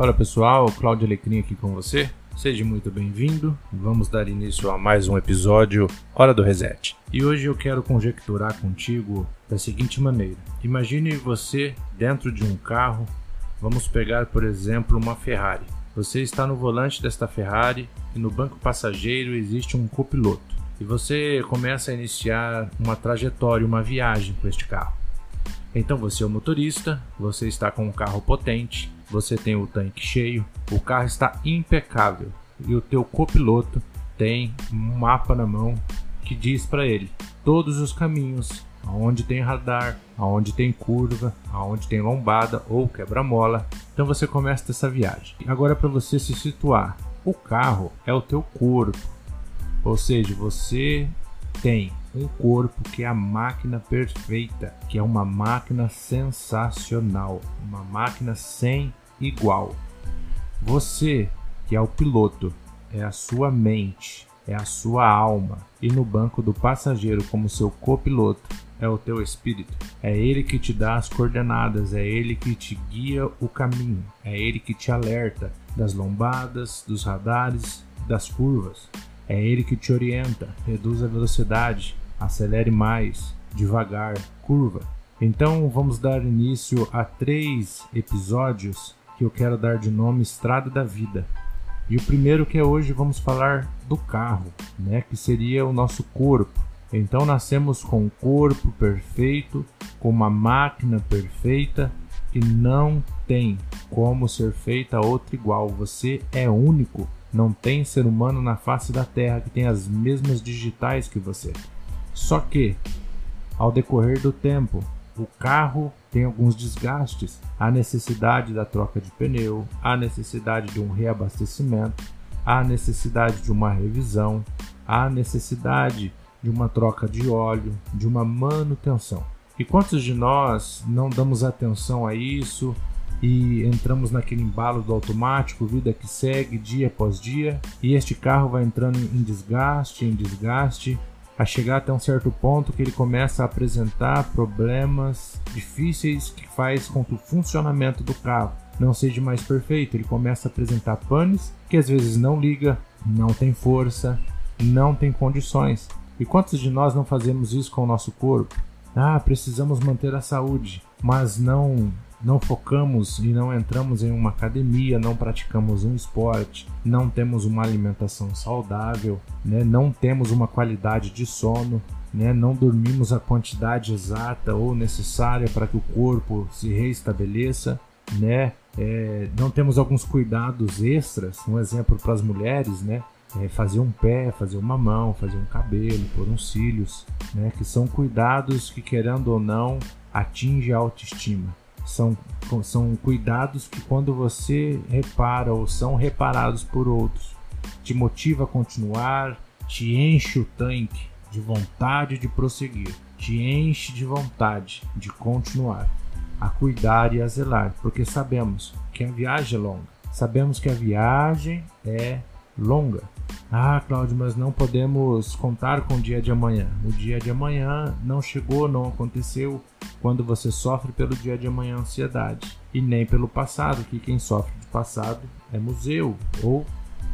Fala pessoal, Cláudio Alecrim aqui com você. Seja muito bem-vindo. Vamos dar início a mais um episódio Hora do Reset. E hoje eu quero conjecturar contigo da seguinte maneira: imagine você dentro de um carro. Vamos pegar, por exemplo, uma Ferrari. Você está no volante desta Ferrari e no banco passageiro existe um copiloto. E você começa a iniciar uma trajetória, uma viagem com este carro. Então você é o motorista, você está com um carro potente, você tem o tanque cheio, o carro está impecável e o teu copiloto tem um mapa na mão que diz para ele todos os caminhos, aonde tem radar, aonde tem curva, aonde tem lombada ou quebra-mola. Então você começa essa viagem. Agora para você se situar, o carro é o teu corpo. Ou seja, você tem um corpo que é a máquina perfeita, que é uma máquina sensacional, uma máquina sem igual. Você, que é o piloto, é a sua mente, é a sua alma, e no banco do passageiro, como seu copiloto, é o teu espírito. É ele que te dá as coordenadas, é ele que te guia o caminho, é ele que te alerta das lombadas, dos radares, das curvas. É ele que te orienta, reduz a velocidade, acelere mais, devagar, curva. Então vamos dar início a três episódios que eu quero dar de nome Estrada da Vida. E o primeiro que é hoje vamos falar do carro, né, que seria o nosso corpo. Então nascemos com um corpo perfeito, com uma máquina perfeita que não tem como ser feita outra igual. Você é único. Não tem ser humano na face da Terra que tem as mesmas digitais que você. Só que, ao decorrer do tempo, o carro tem alguns desgastes, há necessidade da troca de pneu, há necessidade de um reabastecimento, há necessidade de uma revisão, há necessidade de uma troca de óleo, de uma manutenção. E quantos de nós não damos atenção a isso e entramos naquele embalo do automático, vida que segue dia após dia, e este carro vai entrando em desgaste, em desgaste, a chegar até um certo ponto que ele começa a apresentar problemas difíceis que faz com que o funcionamento do carro não seja mais perfeito. Ele começa a apresentar panes que às vezes não liga, não tem força, não tem condições. E quantos de nós não fazemos isso com o nosso corpo? Ah, precisamos manter a saúde, mas não não focamos e não entramos em uma academia, não praticamos um esporte, não temos uma alimentação saudável, né? não temos uma qualidade de sono, né? não dormimos a quantidade exata ou necessária para que o corpo se reestabeleça, né? É, não temos alguns cuidados extras, um exemplo para as mulheres, né? É fazer um pé, fazer uma mão, fazer um cabelo, pôr uns cílios, né? Que são cuidados que, querendo ou não, atinge a autoestima. São, são cuidados que, quando você repara ou são reparados por outros, te motiva a continuar, te enche o tanque de vontade de prosseguir, te enche de vontade de continuar, a cuidar e a zelar, porque sabemos que a viagem é longa, sabemos que a viagem é longa. Ah, Cláudio, mas não podemos contar com o dia de amanhã. O dia de amanhã não chegou, não aconteceu quando você sofre pelo dia de amanhã ansiedade e nem pelo passado, que quem sofre de passado é museu ou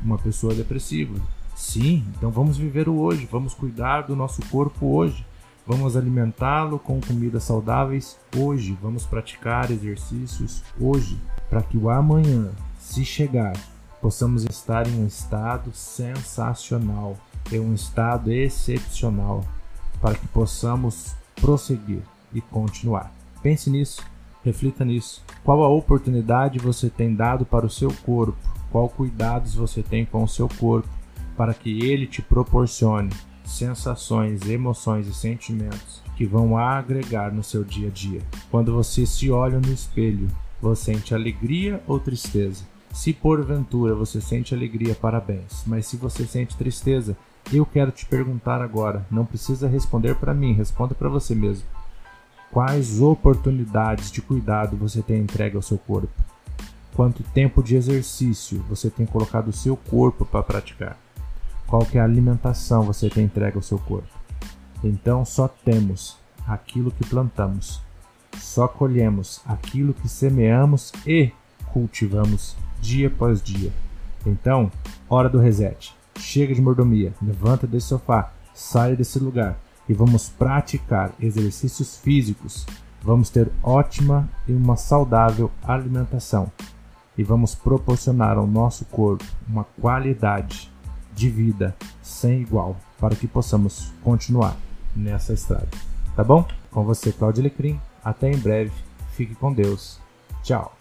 uma pessoa depressiva. Sim, então vamos viver o hoje, vamos cuidar do nosso corpo hoje, vamos alimentá-lo com comidas saudáveis hoje, vamos praticar exercícios hoje, para que o amanhã, se chegar, possamos estar em um estado sensacional, em um estado excepcional, para que possamos prosseguir e continuar. Pense nisso, reflita nisso. Qual a oportunidade você tem dado para o seu corpo? Qual cuidados você tem com o seu corpo para que ele te proporcione sensações, emoções e sentimentos que vão agregar no seu dia a dia? Quando você se olha no espelho, você sente alegria ou tristeza? Se porventura você sente alegria, parabéns. Mas se você sente tristeza, eu quero te perguntar agora. Não precisa responder para mim, responda para você mesmo. Quais oportunidades de cuidado você tem entregue ao seu corpo? Quanto tempo de exercício você tem colocado o seu corpo para praticar? Qual que é a alimentação você tem entregue ao seu corpo? Então só temos aquilo que plantamos. Só colhemos aquilo que semeamos e cultivamos dia após dia. Então, hora do reset. Chega de mordomia, levanta desse sofá, saia desse lugar e vamos praticar exercícios físicos. Vamos ter ótima e uma saudável alimentação e vamos proporcionar ao nosso corpo uma qualidade de vida sem igual para que possamos continuar nessa estrada. Tá bom? Com você, Claudio Lecrim. Até em breve. Fique com Deus. Tchau.